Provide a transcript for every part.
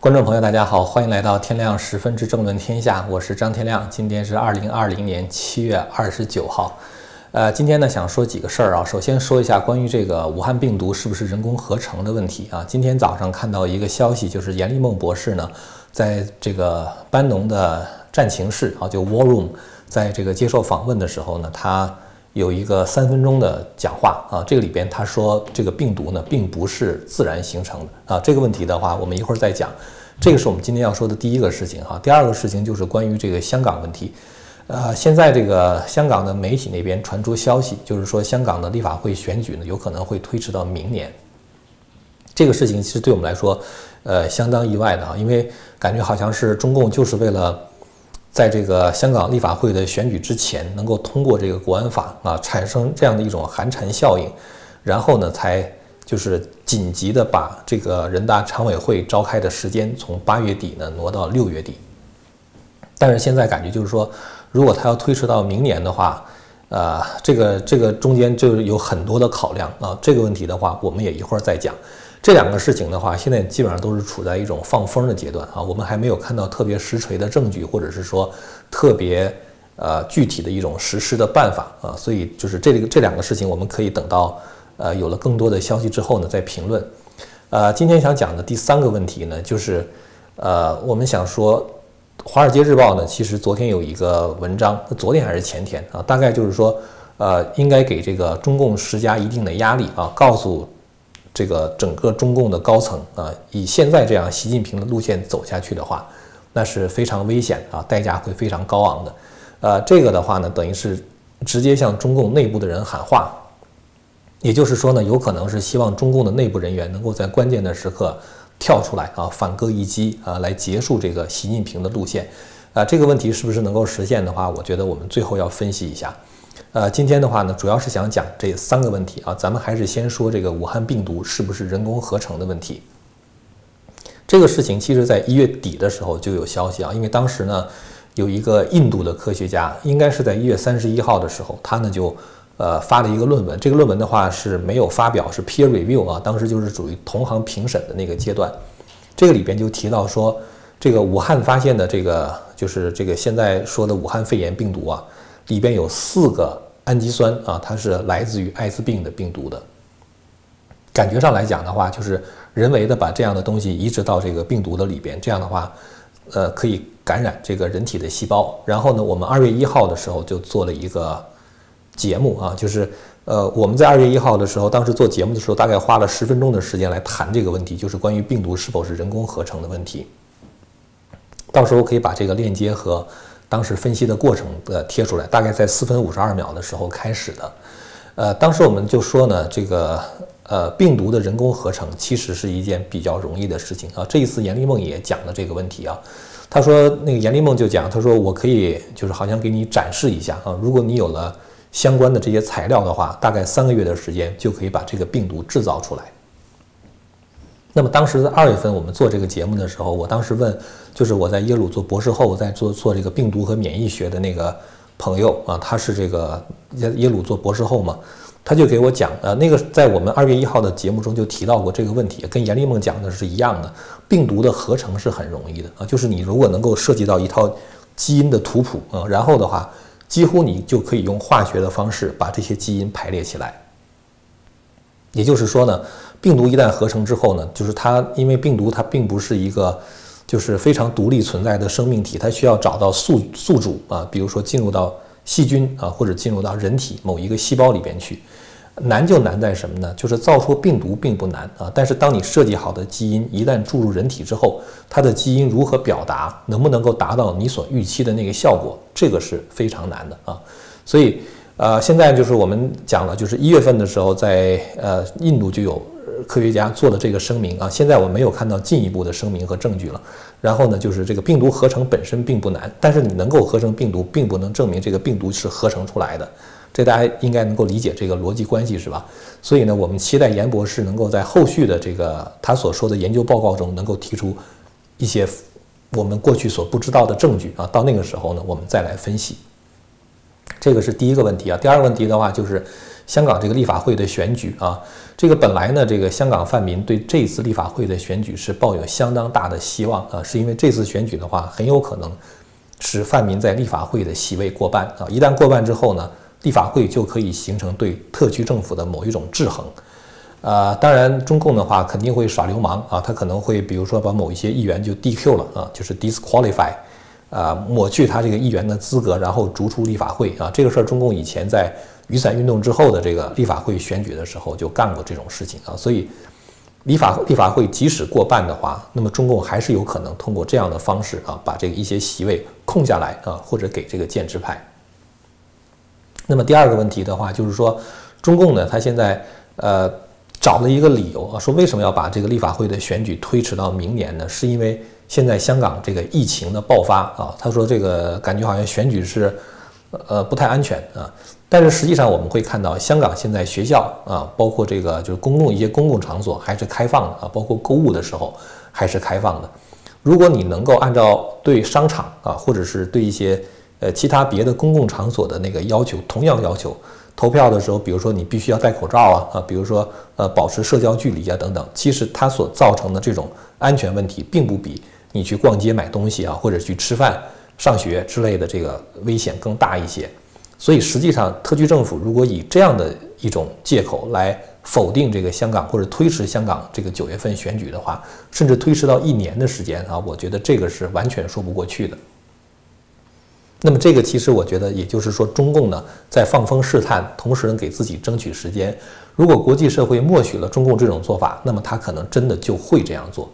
观众朋友，大家好，欢迎来到天亮十分之正论天下，我是张天亮。今天是二零二零年七月二十九号。呃，今天呢想说几个事儿啊。首先说一下关于这个武汉病毒是不是人工合成的问题啊。今天早上看到一个消息，就是严立梦博士呢，在这个班农的战情室啊，就 War Room，在这个接受访问的时候呢，他。有一个三分钟的讲话啊，这个里边他说这个病毒呢并不是自然形成的啊，这个问题的话我们一会儿再讲，这个是我们今天要说的第一个事情哈。第二个事情就是关于这个香港问题，呃，现在这个香港的媒体那边传出消息，就是说香港的立法会选举呢有可能会推迟到明年，这个事情其实对我们来说，呃，相当意外的啊，因为感觉好像是中共就是为了。在这个香港立法会的选举之前，能够通过这个国安法啊，产生这样的一种寒蝉效应，然后呢，才就是紧急的把这个人大常委会召开的时间从八月底呢挪到六月底。但是现在感觉就是说，如果他要推迟到明年的话，呃，这个这个中间就有很多的考量啊。这个问题的话，我们也一会儿再讲。这两个事情的话，现在基本上都是处在一种放风的阶段啊，我们还没有看到特别实锤的证据，或者是说特别呃具体的一种实施的办法啊，所以就是这个这两个事情，我们可以等到呃有了更多的消息之后呢再评论。呃，今天想讲的第三个问题呢，就是呃我们想说，《华尔街日报》呢，其实昨天有一个文章，昨天还是前天啊，大概就是说呃应该给这个中共施加一定的压力啊，告诉。这个整个中共的高层啊，以现在这样习近平的路线走下去的话，那是非常危险啊，代价会非常高昂的。呃，这个的话呢，等于是直接向中共内部的人喊话，也就是说呢，有可能是希望中共的内部人员能够在关键的时刻跳出来啊，反戈一击啊，来结束这个习近平的路线。啊，这个问题是不是能够实现的话，我觉得我们最后要分析一下。呃，今天的话呢，主要是想讲这三个问题啊。咱们还是先说这个武汉病毒是不是人工合成的问题。这个事情其实在一月底的时候就有消息啊，因为当时呢有一个印度的科学家，应该是在一月三十一号的时候，他呢就呃发了一个论文。这个论文的话是没有发表，是 peer review 啊，当时就是属于同行评审的那个阶段。这个里边就提到说，这个武汉发现的这个就是这个现在说的武汉肺炎病毒啊。里边有四个氨基酸啊，它是来自于艾滋病的病毒的。感觉上来讲的话，就是人为的把这样的东西移植到这个病毒的里边，这样的话，呃，可以感染这个人体的细胞。然后呢，我们二月一号的时候就做了一个节目啊，就是呃，我们在二月一号的时候，当时做节目的时候，大概花了十分钟的时间来谈这个问题，就是关于病毒是否是人工合成的问题。到时候可以把这个链接和。当时分析的过程的贴出来，大概在四分五十二秒的时候开始的。呃，当时我们就说呢，这个呃病毒的人工合成其实是一件比较容易的事情啊。这一次严立梦也讲了这个问题啊，他说那个严立梦就讲，他说我可以就是好像给你展示一下啊，如果你有了相关的这些材料的话，大概三个月的时间就可以把这个病毒制造出来。那么当时在二月份我们做这个节目的时候，我当时问，就是我在耶鲁做博士后，在做做这个病毒和免疫学的那个朋友啊，他是这个耶耶鲁做博士后嘛，他就给我讲，呃，那个在我们二月一号的节目中就提到过这个问题，跟严立梦讲的是一样的，病毒的合成是很容易的啊，就是你如果能够涉及到一套基因的图谱啊，然后的话，几乎你就可以用化学的方式把这些基因排列起来，也就是说呢。病毒一旦合成之后呢，就是它，因为病毒它并不是一个，就是非常独立存在的生命体，它需要找到宿宿主啊，比如说进入到细菌啊，或者进入到人体某一个细胞里边去。难就难在什么呢？就是造出病毒并不难啊，但是当你设计好的基因一旦注入人体之后，它的基因如何表达，能不能够达到你所预期的那个效果，这个是非常难的啊。所以，呃，现在就是我们讲了，就是一月份的时候，在呃印度就有。科学家做的这个声明啊，现在我没有看到进一步的声明和证据了。然后呢，就是这个病毒合成本身并不难，但是你能够合成病毒，并不能证明这个病毒是合成出来的。这大家应该能够理解这个逻辑关系是吧？所以呢，我们期待严博士能够在后续的这个他所说的研究报告中，能够提出一些我们过去所不知道的证据啊。到那个时候呢，我们再来分析。这个是第一个问题啊。第二个问题的话就是香港这个立法会的选举啊，这个本来呢，这个香港泛民对这次立法会的选举是抱有相当大的希望啊，是因为这次选举的话很有可能使泛民在立法会的席位过半啊，一旦过半之后呢，立法会就可以形成对特区政府的某一种制衡。呃，当然，中共的话肯定会耍流氓啊，他可能会比如说把某一些议员就 DQ 了啊，就是 disqualify，啊，抹去他这个议员的资格，然后逐出立法会啊。这个事儿，中共以前在雨伞运动之后的这个立法会选举的时候就干过这种事情啊。所以，立法立法会即使过半的话，那么中共还是有可能通过这样的方式啊，把这个一些席位空下来啊，或者给这个建制派。那么第二个问题的话，就是说中共呢，他现在呃。找了一个理由啊，说为什么要把这个立法会的选举推迟到明年呢？是因为现在香港这个疫情的爆发啊，他说这个感觉好像选举是，呃不太安全啊。但是实际上我们会看到，香港现在学校啊，包括这个就是公共一些公共场所还是开放的啊，包括购物的时候还是开放的。如果你能够按照对商场啊，或者是对一些呃其他别的公共场所的那个要求，同样要求。投票的时候，比如说你必须要戴口罩啊啊，比如说呃保持社交距离啊等等，其实它所造成的这种安全问题，并不比你去逛街买东西啊或者去吃饭、上学之类的这个危险更大一些。所以实际上，特区政府如果以这样的一种借口来否定这个香港或者推迟香港这个九月份选举的话，甚至推迟到一年的时间啊，我觉得这个是完全说不过去的。那么这个其实我觉得，也就是说，中共呢在放风试探，同时能给自己争取时间。如果国际社会默许了中共这种做法，那么他可能真的就会这样做，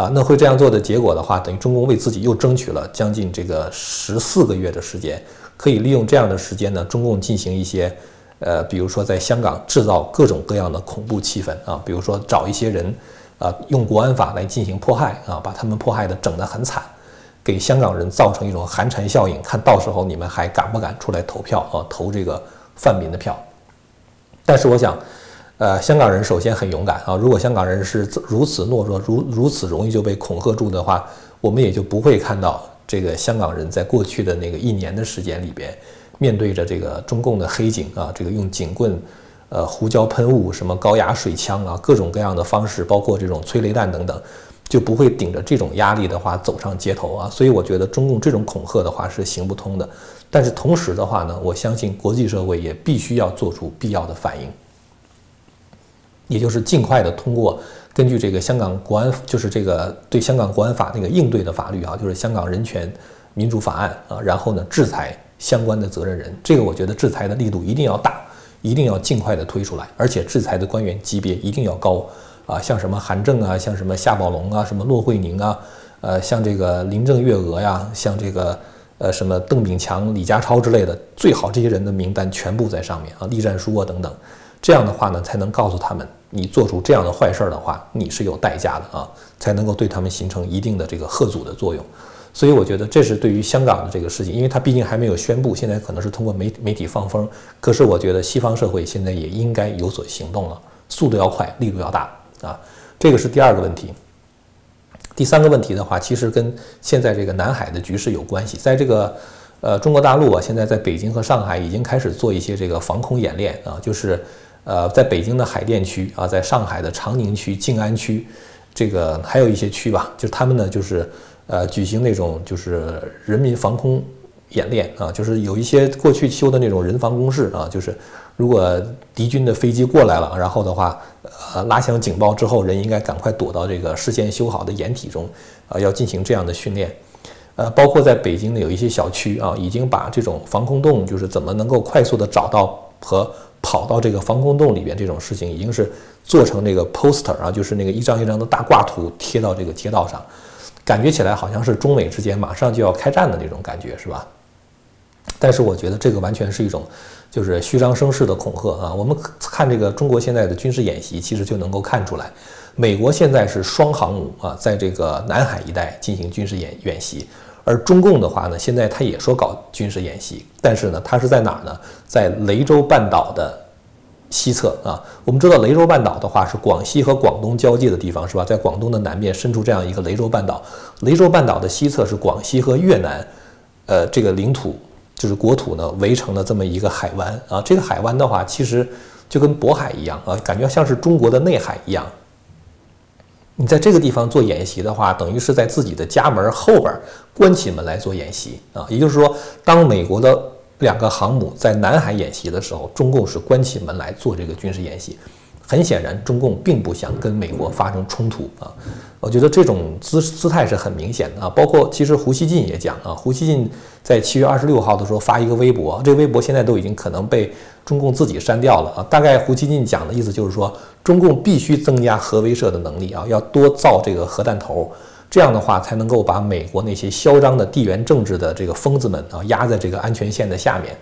啊，那会这样做的结果的话，等于中共为自己又争取了将近这个十四个月的时间，可以利用这样的时间呢，中共进行一些，呃，比如说在香港制造各种各样的恐怖气氛啊，比如说找一些人，啊，用国安法来进行迫害啊，把他们迫害的整得很惨。给香港人造成一种寒蝉效应，看到时候你们还敢不敢出来投票啊？投这个泛民的票。但是我想，呃，香港人首先很勇敢啊。如果香港人是如此懦弱，如如此容易就被恐吓住的话，我们也就不会看到这个香港人在过去的那个一年的时间里边，面对着这个中共的黑警啊，这个用警棍、呃胡椒喷雾、什么高压水枪啊，各种各样的方式，包括这种催泪弹等等。就不会顶着这种压力的话走上街头啊，所以我觉得中共这种恐吓的话是行不通的。但是同时的话呢，我相信国际社会也必须要做出必要的反应，也就是尽快的通过根据这个香港国安，就是这个对香港国安法那个应对的法律啊，就是香港人权民主法案啊，然后呢制裁相关的责任人。这个我觉得制裁的力度一定要大，一定要尽快的推出来，而且制裁的官员级别一定要高。啊，像什么韩正啊，像什么夏宝龙啊，什么骆惠宁啊，呃，像这个林郑月娥呀，像这个呃什么邓炳强、李家超之类的，最好这些人的名单全部在上面啊，栗战书啊等等，这样的话呢，才能告诉他们，你做出这样的坏事儿的话，你是有代价的啊，才能够对他们形成一定的这个贺阻的作用。所以我觉得这是对于香港的这个事情，因为它毕竟还没有宣布，现在可能是通过媒媒体放风，可是我觉得西方社会现在也应该有所行动了，速度要快，力度要大。啊，这个是第二个问题。第三个问题的话，其实跟现在这个南海的局势有关系。在这个呃中国大陆啊，现在在北京和上海已经开始做一些这个防空演练啊，就是呃在北京的海淀区啊，在上海的长宁区、静安区，这个还有一些区吧，就是他们呢就是呃举行那种就是人民防空演练啊，就是有一些过去修的那种人防工事啊，就是。如果敌军的飞机过来了，然后的话，呃，拉响警报之后，人应该赶快躲到这个事先修好的掩体中，啊，要进行这样的训练。呃，包括在北京的有一些小区啊，已经把这种防空洞，就是怎么能够快速的找到和跑到这个防空洞里边这种事情，已经是做成这个 poster 啊，就是那个一张一张的大挂图贴到这个街道上，感觉起来好像是中美之间马上就要开战的那种感觉，是吧？但是我觉得这个完全是一种。就是虚张声势的恐吓啊！我们看这个中国现在的军事演习，其实就能够看出来，美国现在是双航母啊，在这个南海一带进行军事演演习，而中共的话呢，现在他也说搞军事演习，但是呢，它是在哪儿呢？在雷州半岛的西侧啊。我们知道雷州半岛的话是广西和广东交界的地方，是吧？在广东的南面伸出这样一个雷州半岛，雷州半岛的西侧是广西和越南，呃，这个领土。就是国土呢围成了这么一个海湾啊。这个海湾的话，其实就跟渤海一样啊，感觉像是中国的内海一样。你在这个地方做演习的话，等于是在自己的家门后边关起门来做演习啊。也就是说，当美国的两个航母在南海演习的时候，中共是关起门来做这个军事演习。很显然，中共并不想跟美国发生冲突啊。我觉得这种姿姿态是很明显的啊。包括其实胡锡进也讲啊，胡锡进在七月二十六号的时候发一个微博，这个微博现在都已经可能被中共自己删掉了啊。大概胡锡进讲的意思就是说。中共必须增加核威慑的能力啊，要多造这个核弹头，这样的话才能够把美国那些嚣张的地缘政治的这个疯子们啊压在这个安全线的下面，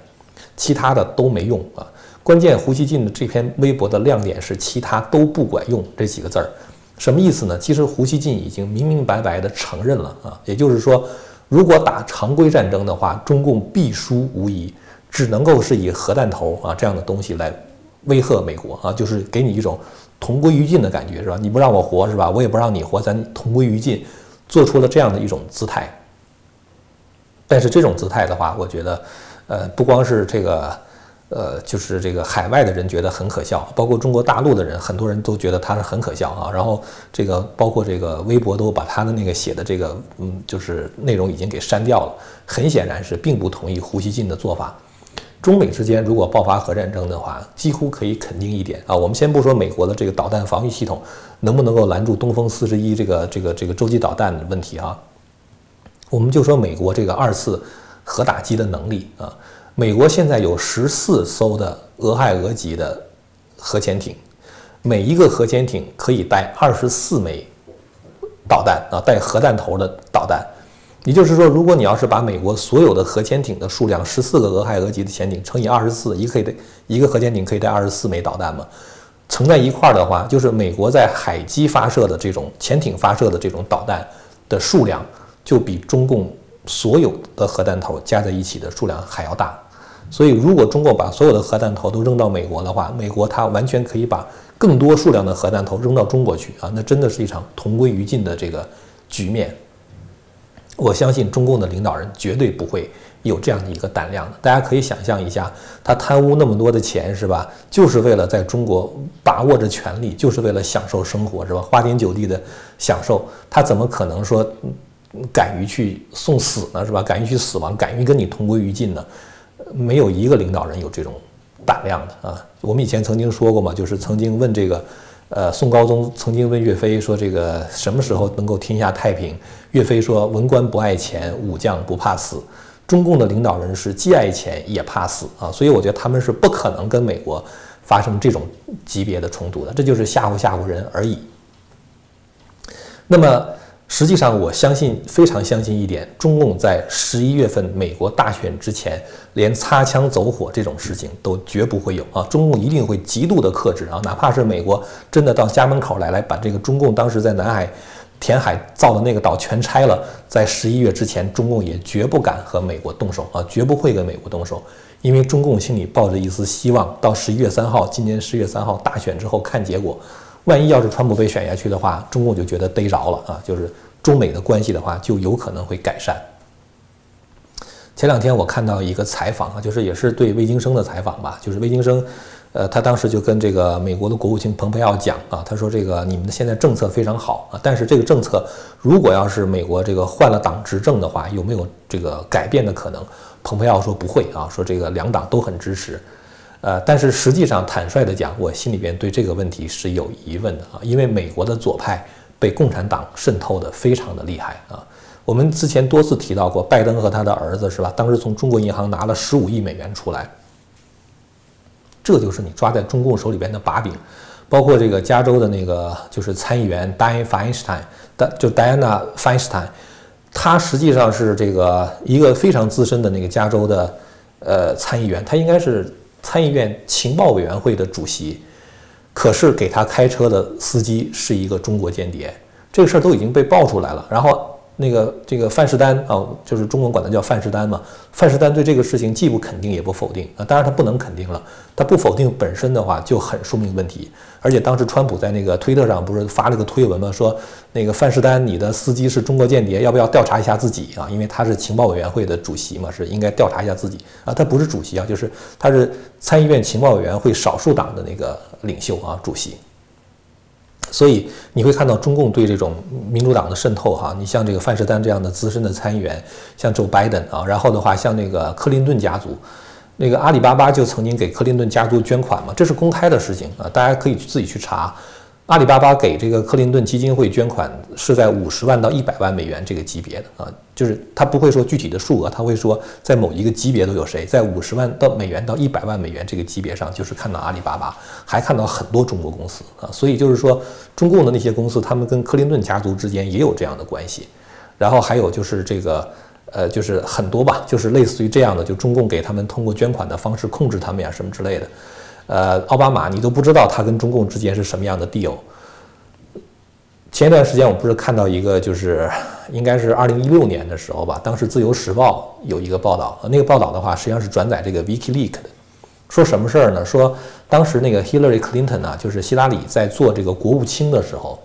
其他的都没用啊。关键胡锡进的这篇微博的亮点是其他都不管用这几个字儿，什么意思呢？其实胡锡进已经明明白白的承认了啊，也就是说，如果打常规战争的话，中共必输无疑，只能够是以核弹头啊这样的东西来。威吓美国啊，就是给你一种同归于尽的感觉，是吧？你不让我活，是吧？我也不让你活，咱同归于尽，做出了这样的一种姿态。但是这种姿态的话，我觉得，呃，不光是这个，呃，就是这个海外的人觉得很可笑，包括中国大陆的人，很多人都觉得他是很可笑啊。然后这个包括这个微博都把他的那个写的这个，嗯，就是内容已经给删掉了，很显然是并不同意胡锡进的做法。中美之间如果爆发核战争的话，几乎可以肯定一点啊。我们先不说美国的这个导弹防御系统能不能够拦住东风四十一这个这个这个洲际导弹的问题啊，我们就说美国这个二次核打击的能力啊。美国现在有十四艘的俄亥俄级的核潜艇，每一个核潜艇可以带二十四枚导弹啊，带核弹头的导弹。也就是说，如果你要是把美国所有的核潜艇的数量，十四个俄亥俄级的潜艇乘以二十四，一个可以带一个核潜艇可以带二十四枚导弹嘛？乘在一块儿的话，就是美国在海基发射的这种潜艇发射的这种导弹的数量，就比中共所有的核弹头加在一起的数量还要大。所以，如果中国把所有的核弹头都扔到美国的话，美国它完全可以把更多数量的核弹头扔到中国去啊！那真的是一场同归于尽的这个局面。我相信中共的领导人绝对不会有这样的一个胆量的。大家可以想象一下，他贪污那么多的钱，是吧？就是为了在中国把握着权力，就是为了享受生活，是吧？花天酒地的享受，他怎么可能说敢于去送死呢？是吧？敢于去死亡，敢于跟你同归于尽呢？没有一个领导人有这种胆量的啊！我们以前曾经说过嘛，就是曾经问这个。呃，宋高宗曾经问岳飞说：“这个什么时候能够天下太平？”岳飞说：“文官不爱钱，武将不怕死。”中共的领导人是既爱钱也怕死啊，所以我觉得他们是不可能跟美国发生这种级别的冲突的，这就是吓唬吓唬人而已。那么。实际上，我相信非常相信一点，中共在十一月份美国大选之前，连擦枪走火这种事情都绝不会有啊！中共一定会极度的克制啊！哪怕是美国真的到家门口来，来把这个中共当时在南海填海造的那个岛全拆了，在十一月之前，中共也绝不敢和美国动手啊！绝不会跟美国动手，因为中共心里抱着一丝希望，到十一月三号，今年十月三号大选之后看结果。万一要是川普被选下去的话，中共就觉得逮着了啊，就是中美的关系的话，就有可能会改善。前两天我看到一个采访啊，就是也是对魏京生的采访吧，就是魏京生，呃，他当时就跟这个美国的国务卿蓬佩奥讲啊，他说这个你们的现在政策非常好啊，但是这个政策如果要是美国这个换了党执政的话，有没有这个改变的可能？蓬佩奥说不会啊，说这个两党都很支持。呃，但是实际上，坦率的讲，我心里边对这个问题是有疑问的啊，因为美国的左派被共产党渗透的非常的厉害啊。我们之前多次提到过，拜登和他的儿子是吧？当时从中国银行拿了十五亿美元出来，这就是你抓在中共手里边的把柄。包括这个加州的那个就是参议员 Dianne Feinstein，就 Diana Feinstein，他实际上是这个一个非常资深的那个加州的呃参议员，他应该是。参议院情报委员会的主席，可是给他开车的司机是一个中国间谍，这个事儿都已经被爆出来了。然后那个这个范士丹啊，就是中文管他叫范士丹嘛。范士丹对这个事情既不肯定也不否定啊，当然他不能肯定了，他不否定本身的话就很说明问题。而且当时川普在那个推特上不是发了个推文吗？说那个范士丹你的司机是中国间谍，要不要调查一下自己啊？因为他是情报委员会的主席嘛，是应该调查一下自己啊。他不是主席啊，就是他是参议院情报委员会少数党的那个领袖啊，主席。所以你会看到中共对这种民主党的渗透，哈，你像这个范士丹这样的资深的参议员，像 Joe Biden 啊，然后的话像那个克林顿家族，那个阿里巴巴就曾经给克林顿家族捐款嘛，这是公开的事情啊，大家可以自己去查。阿里巴巴给这个克林顿基金会捐款是在五十万到一百万美元这个级别的啊，就是他不会说具体的数额，他会说在某一个级别都有谁，在五十万到美元到一百万美元这个级别上，就是看到阿里巴巴，还看到很多中国公司啊，所以就是说中共的那些公司，他们跟克林顿家族之间也有这样的关系，然后还有就是这个呃，就是很多吧，就是类似于这样的，就中共给他们通过捐款的方式控制他们呀什么之类的。呃，奥巴马，你都不知道他跟中共之间是什么样的 deal。前一段时间我不是看到一个，就是应该是二零一六年的时候吧，当时《自由时报》有一个报道，那个报道的话实际上是转载这个 Wiki Leak 的，说什么事儿呢？说当时那个 Hillary Clinton 呢，就是希拉里在做这个国务卿的时候，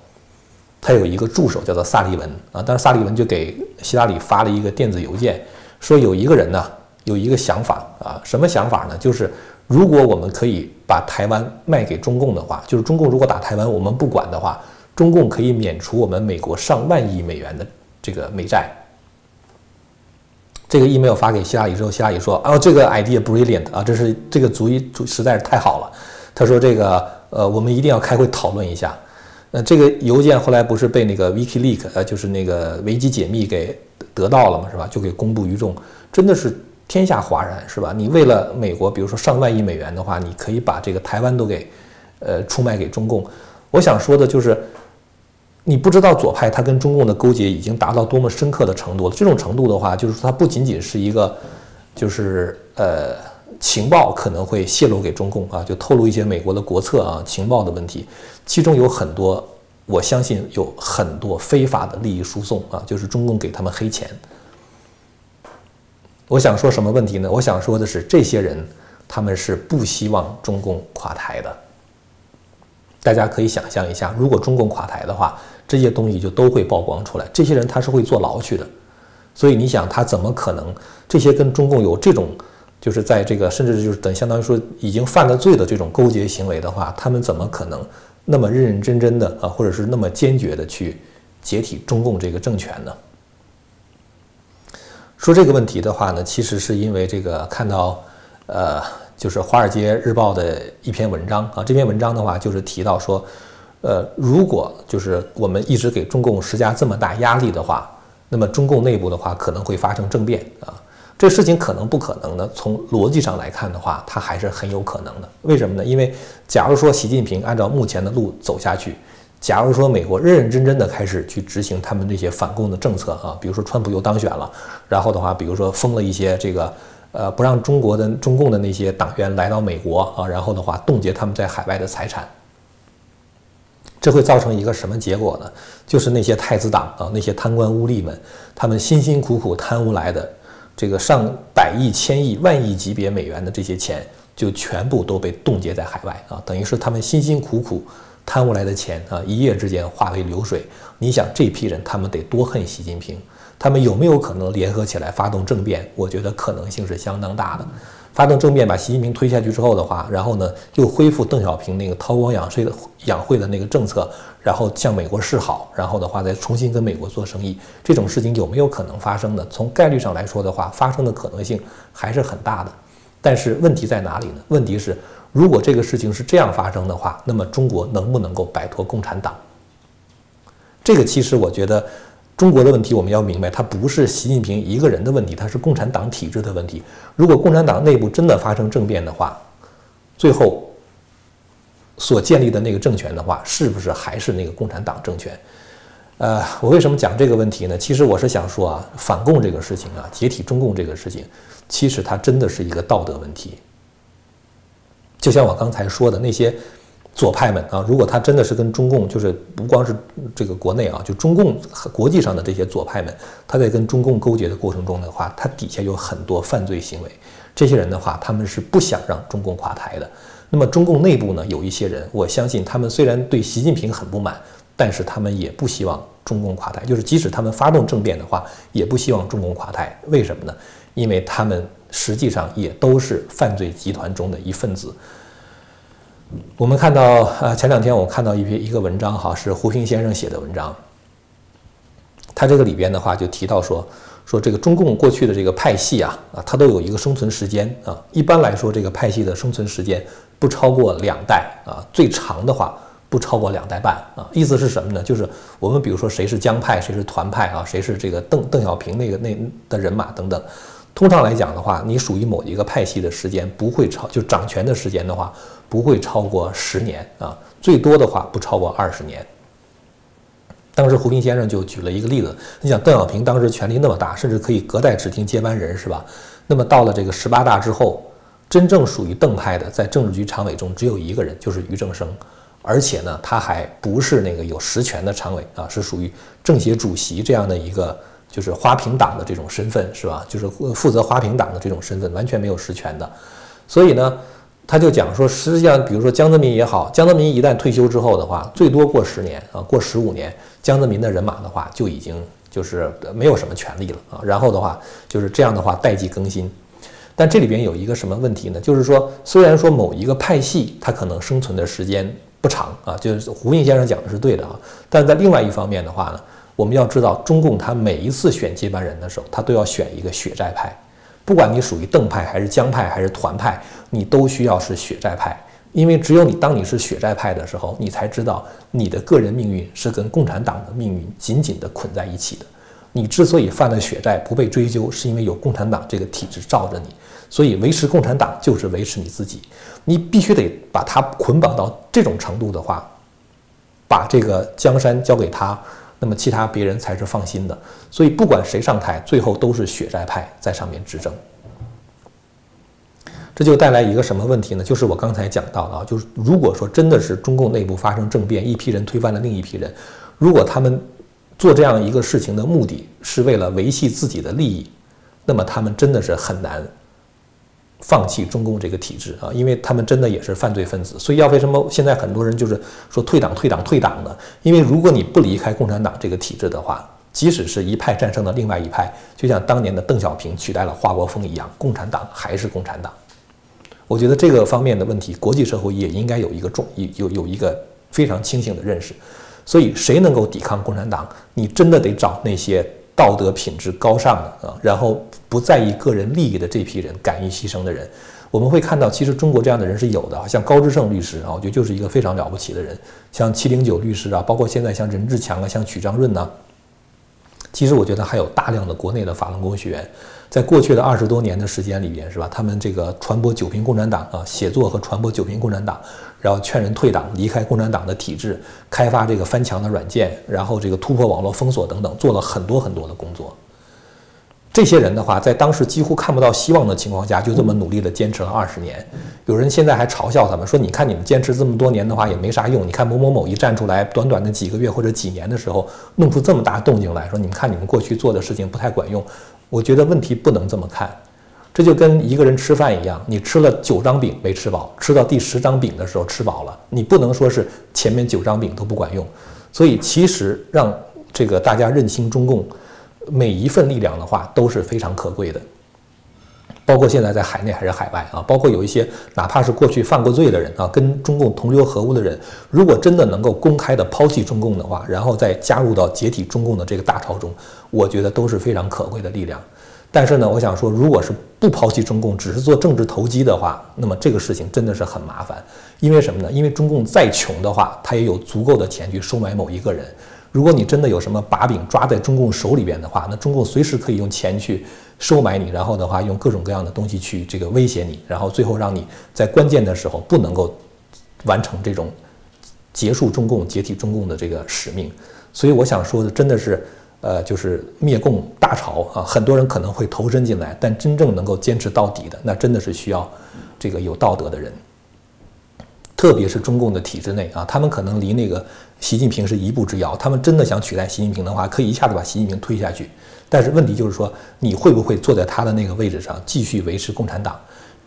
他有一个助手叫做萨利文啊，当时萨利文就给希拉里发了一个电子邮件，说有一个人呢有一个想法啊，什么想法呢？就是。如果我们可以把台湾卖给中共的话，就是中共如果打台湾，我们不管的话，中共可以免除我们美国上万亿美元的这个美债。这个 email 发给希拉里之后，希拉里说：“哦，这个 idea brilliant 啊，这是这个主意实在是太好了。”他说：“这个呃，我们一定要开会讨论一下。”那这个邮件后来不是被那个 Wiki Leak 呃，就是那个维基解密给得到了嘛，是吧？就给公布于众，真的是。天下哗然，是吧？你为了美国，比如说上万亿美元的话，你可以把这个台湾都给，呃，出卖给中共。我想说的就是，你不知道左派他跟中共的勾结已经达到多么深刻的程度了。这种程度的话，就是说它不仅仅是一个，就是呃，情报可能会泄露给中共啊，就透露一些美国的国策啊，情报的问题，其中有很多，我相信有很多非法的利益输送啊，就是中共给他们黑钱。我想说什么问题呢？我想说的是，这些人他们是不希望中共垮台的。大家可以想象一下，如果中共垮台的话，这些东西就都会曝光出来。这些人他是会坐牢去的，所以你想，他怎么可能这些跟中共有这种，就是在这个甚至就是等相当于说已经犯了罪的这种勾结行为的话，他们怎么可能那么认认真真的啊，或者是那么坚决的去解体中共这个政权呢？说这个问题的话呢，其实是因为这个看到，呃，就是《华尔街日报》的一篇文章啊。这篇文章的话，就是提到说，呃，如果就是我们一直给中共施加这么大压力的话，那么中共内部的话可能会发生政变啊。这事情可能不可能呢？从逻辑上来看的话，它还是很有可能的。为什么呢？因为假如说习近平按照目前的路走下去。假如说美国认认真真的开始去执行他们那些反共的政策啊，比如说川普又当选了，然后的话，比如说封了一些这个呃不让中国的中共的那些党员来到美国啊，然后的话冻结他们在海外的财产，这会造成一个什么结果呢？就是那些太子党啊，那些贪官污吏们，他们辛辛苦苦贪污来的这个上百亿、千亿、万亿级别美元的这些钱，就全部都被冻结在海外啊，等于是他们辛辛苦苦。贪污来的钱啊，一夜之间化为流水。你想这批人，他们得多恨习近平？他们有没有可能联合起来发动政变？我觉得可能性是相当大的。发动政变，把习近平推下去之后的话，然后呢，又恢复邓小平那个韬光养晦的养晦的那个政策，然后向美国示好，然后的话再重新跟美国做生意，这种事情有没有可能发生呢？从概率上来说的话，发生的可能性还是很大的。但是问题在哪里呢？问题是。如果这个事情是这样发生的话，那么中国能不能够摆脱共产党？这个其实我觉得，中国的问题我们要明白，它不是习近平一个人的问题，它是共产党体制的问题。如果共产党内部真的发生政变的话，最后所建立的那个政权的话，是不是还是那个共产党政权？呃，我为什么讲这个问题呢？其实我是想说啊，反共这个事情啊，解体中共这个事情，其实它真的是一个道德问题。就像我刚才说的，那些左派们啊，如果他真的是跟中共，就是不光是这个国内啊，就中共和国际上的这些左派们，他在跟中共勾结的过程中的话，他底下有很多犯罪行为。这些人的话，他们是不想让中共垮台的。那么中共内部呢，有一些人，我相信他们虽然对习近平很不满，但是他们也不希望中共垮台。就是即使他们发动政变的话，也不希望中共垮台。为什么呢？因为他们实际上也都是犯罪集团中的一份子。我们看到，呃，前两天我看到一篇一个文章，哈，是胡平先生写的文章。他这个里边的话就提到说，说这个中共过去的这个派系啊，啊，它都有一个生存时间啊。一般来说，这个派系的生存时间不超过两代啊，最长的话不超过两代半啊。意思是什么呢？就是我们比如说谁是江派，谁是团派啊，谁是这个邓邓小平那个那的人马等等。通常来讲的话，你属于某一个派系的时间不会超，就掌权的时间的话。不会超过十年啊，最多的话不超过二十年。当时胡平先生就举了一个例子，你想邓小平当时权力那么大，甚至可以隔代指定接班人，是吧？那么到了这个十八大之后，真正属于邓派的，在政治局常委中只有一个人，就是俞正声，而且呢，他还不是那个有实权的常委啊，是属于政协主席这样的一个，就是花瓶党的这种身份，是吧？就是负责花瓶党的这种身份，完全没有实权的，所以呢。他就讲说，实际上，比如说江泽民也好，江泽民一旦退休之后的话，最多过十年啊，过十五年，江泽民的人马的话就已经就是没有什么权利了啊。然后的话，就是这样的话代际更新。但这里边有一个什么问题呢？就是说，虽然说某一个派系它可能生存的时间不长啊，就是胡应先生讲的是对的啊。但在另外一方面的话呢，我们要知道，中共他每一次选接班人的时候，他都要选一个血债派。不管你属于邓派还是江派还是团派，你都需要是血债派，因为只有你当你是血债派的时候，你才知道你的个人命运是跟共产党的命运紧紧地捆在一起的。你之所以犯了血债不被追究，是因为有共产党这个体制罩着你。所以维持共产党就是维持你自己，你必须得把它捆绑到这种程度的话，把这个江山交给他。那么其他别人才是放心的，所以不管谁上台，最后都是血债派在上面执政。这就带来一个什么问题呢？就是我刚才讲到的啊，就是如果说真的是中共内部发生政变，一批人推翻了另一批人，如果他们做这样一个事情的目的是为了维系自己的利益，那么他们真的是很难。放弃中共这个体制啊，因为他们真的也是犯罪分子，所以要为什么现在很多人就是说退党、退党、退党呢？因为如果你不离开共产党这个体制的话，即使是一派战胜了另外一派，就像当年的邓小平取代了华国锋一样，共产党还是共产党。我觉得这个方面的问题，国际社会也应该有一个重有有一个非常清醒的认识。所以，谁能够抵抗共产党，你真的得找那些。道德品质高尚的啊，然后不在意个人利益的这批人，敢于牺牲的人，我们会看到，其实中国这样的人是有的，像高志胜律师啊，我觉得就是一个非常了不起的人，像七零九律师啊，包括现在像任志强啊，像曲张润呐，其实我觉得还有大量的国内的法轮功学员。在过去的二十多年的时间里边，是吧？他们这个传播九平共产党啊，写作和传播九平共产党，然后劝人退党、离开共产党的体制，开发这个翻墙的软件，然后这个突破网络封锁等等，做了很多很多的工作。这些人的话，在当时几乎看不到希望的情况下，就这么努力的坚持了二十年。有人现在还嘲笑他们说：“你看你们坚持这么多年的话，也没啥用。你看某某某一站出来，短短的几个月或者几年的时候，弄出这么大动静来说，你们看你们过去做的事情不太管用。”我觉得问题不能这么看，这就跟一个人吃饭一样，你吃了九张饼没吃饱，吃到第十张饼的时候吃饱了，你不能说是前面九张饼都不管用。所以其实让这个大家认清中共每一份力量的话都是非常可贵的，包括现在在海内还是海外啊，包括有一些哪怕是过去犯过罪的人啊，跟中共同流合污的人，如果真的能够公开的抛弃中共的话，然后再加入到解体中共的这个大潮中。我觉得都是非常可贵的力量，但是呢，我想说，如果是不抛弃中共，只是做政治投机的话，那么这个事情真的是很麻烦。因为什么呢？因为中共再穷的话，他也有足够的钱去收买某一个人。如果你真的有什么把柄抓在中共手里边的话，那中共随时可以用钱去收买你，然后的话用各种各样的东西去这个威胁你，然后最后让你在关键的时候不能够完成这种结束中共、解体中共的这个使命。所以我想说的，真的是。呃，就是灭共大潮啊，很多人可能会投身进来，但真正能够坚持到底的，那真的是需要这个有道德的人。特别是中共的体制内啊，他们可能离那个习近平是一步之遥。他们真的想取代习近平的话，可以一下子把习近平推下去。但是问题就是说，你会不会坐在他的那个位置上继续维持共产党？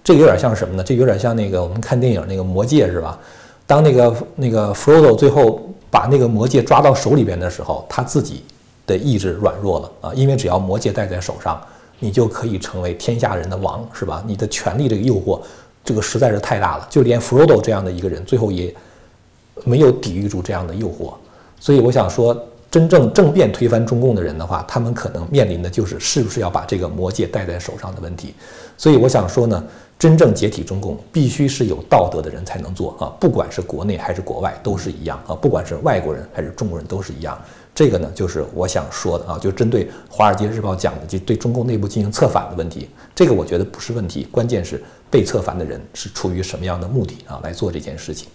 这有点像什么呢？这有点像那个我们看电影那个魔戒是吧？当那个那个 Frodo 最后把那个魔戒抓到手里边的时候，他自己的意志软弱了啊，因为只要魔戒戴在手上，你就可以成为天下人的王，是吧？你的权力这个诱惑，这个实在是太大了，就连 Frodo 这样的一个人，最后也没有抵御住这样的诱惑。所以我想说，真正政变推翻中共的人的话，他们可能面临的就是是不是要把这个魔戒戴在手上的问题。所以我想说呢。真正解体中共，必须是有道德的人才能做啊！不管是国内还是国外，都是一样啊！不管是外国人还是中国人，都是一样。这个呢，就是我想说的啊！就针对《华尔街日报》讲的，就对中共内部进行策反的问题，这个我觉得不是问题，关键是被策反的人是出于什么样的目的啊来做这件事情。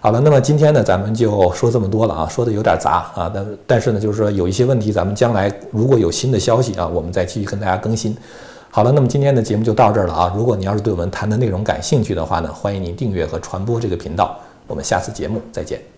好了，那么今天呢，咱们就说这么多了啊，说的有点杂啊，但但是呢，就是说有一些问题，咱们将来如果有新的消息啊，我们再继续跟大家更新。好了，那么今天的节目就到这儿了啊！如果你要是对我们谈的内容感兴趣的话呢，欢迎您订阅和传播这个频道。我们下次节目再见。